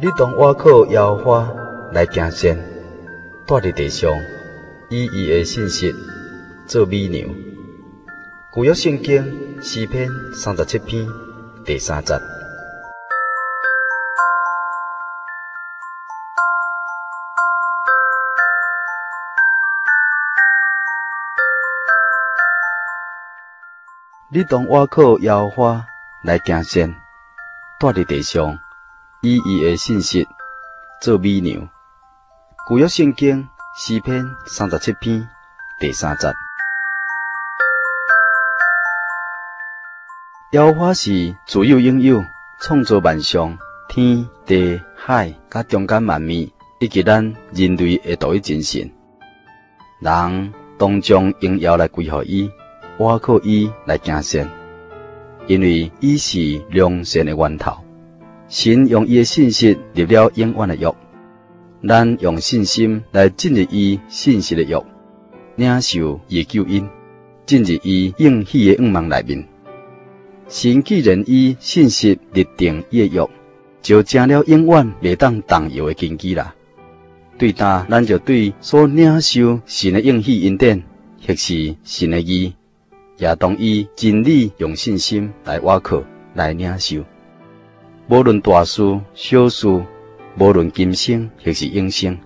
你当我靠耶和华来行善，住伫地上，以伊的信息做美娘。旧约圣经诗篇三十七篇第三节。你当我靠耶和华来行善，住伫地上。以伊的信息做美娘。旧约圣经诗篇三十七篇第三节。耶和华是自有永有，创造万象、天地海，甲中间万物，以及咱人类的独一精神。人当将荣耀来归乎伊，我靠伊来行善，因为伊是良善的源头。神用伊的信息立了永远的约，咱用信心来进入伊信息的约，领受伊救恩，进入伊应许的愿望内面。神既然以信息立定伊的约，就成了永远袂当动摇的根基啦。对哒，咱就对所领受神的应许恩典，或是神的义，也当以真理用信心来倚靠来领受。无论大事小事，无论今生或是永生，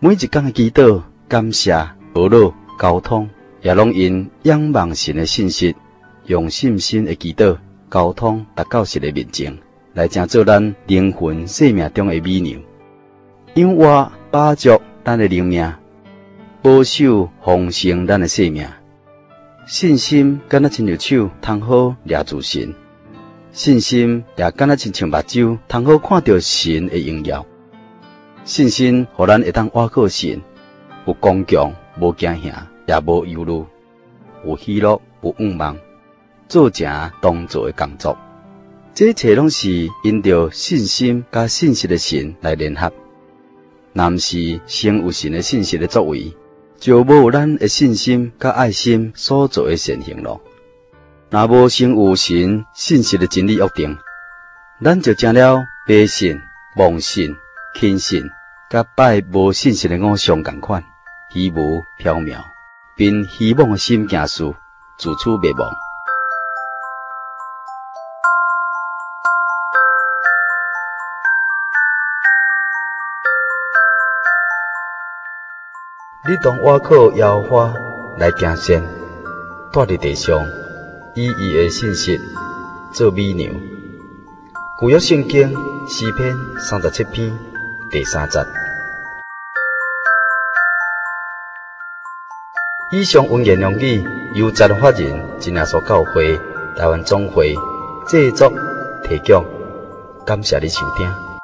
每一天的祈祷、感谢、祷告、交通，也拢因仰望神的信息，用信心的祈祷、交通，达到神的面前，来成做咱灵魂生命中的美娘。因我把住咱的灵命，保守丰盛咱的生命。信心敢若亲像手，通好抓住神。信心也敢若亲像目睭，通好看到神的荣耀。信心，互咱会当挖靠神，有刚强，无惊吓，也无忧虑，有喜乐，有盼望，做正当做的工作。这一切拢是因着信心甲信实的神来联合。若毋是先有神的信实的作为，就无有咱的信心甲爱心所做的善行咯。若无先有神信实的真理约定，咱就成了迷信、妄信、轻信，甲拜无信实的偶像共款，虚无缥缈，并希望的心行事，自取灭亡。你当我靠摇花来行善，住伫地上。以伊的信息做美娘。旧约圣经诗篇三十七篇第三节。以上文言良语由财团法人真耶稣教会台湾总会制作提供，感谢你收听。